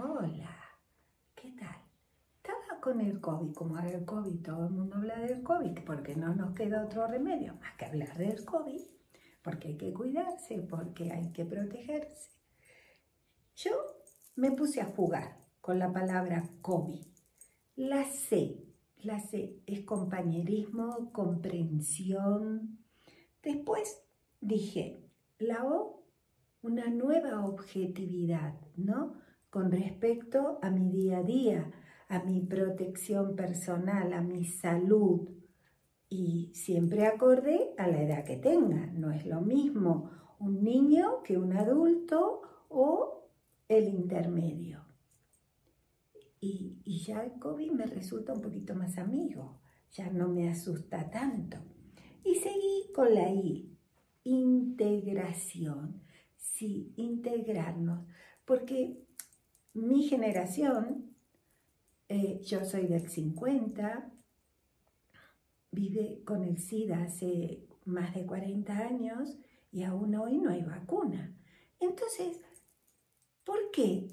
Hola, ¿qué tal? Estaba con el COVID, como ahora el COVID, todo el mundo habla del COVID, porque no nos queda otro remedio más que hablar del COVID, porque hay que cuidarse, porque hay que protegerse. Yo me puse a jugar con la palabra COVID. La C, la C es compañerismo, comprensión. Después dije, la O, una nueva objetividad, ¿no? Con respecto a mi día a día, a mi protección personal, a mi salud. Y siempre acorde a la edad que tenga. No es lo mismo un niño que un adulto o el intermedio. Y, ya el COVID me resulta un poquito más amigo, ya no me asusta tanto. Y seguí con la I, integración. Sí, integrarnos. Porque mi generación, eh, yo soy del 50, vive con el SIDA hace más de 40 años y aún hoy no hay vacuna. Entonces, ¿por qué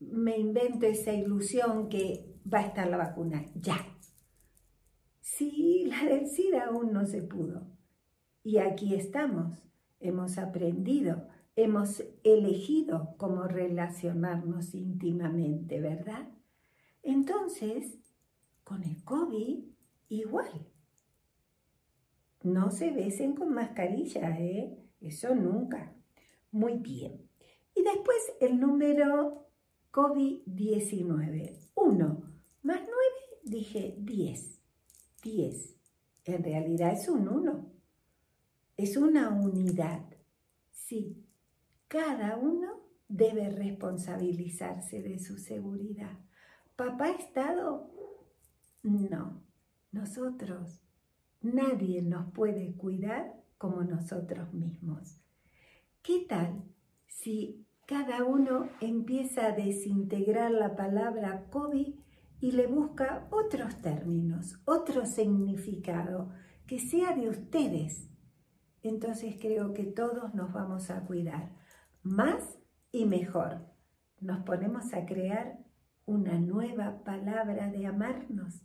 me invento esa ilusión que va a estar la vacuna ya? Si la del SIDA aún no se pudo. Y aquí estamos, hemos aprendido, hemos elegido cómo relacionarnos íntimamente, ¿verdad? Entonces, con el COVID, igual. No se besen con mascarilla, ¿eh? Eso nunca. Muy bien. Y después el número COVID-19. 1 más 9, dije 10. 10. En realidad es un 1 es una unidad. Sí, cada uno debe responsabilizarse de su seguridad. ¿Papá estado? No, nosotros. Nadie nos puede cuidar como nosotros mismos. ¿Qué tal si cada uno empieza a desintegrar la palabra COVID y le busca otros términos, otro significado, que sea de ustedes, entonces creo que todos nos vamos a cuidar más y mejor. Nos ponemos a crear una nueva palabra de amarnos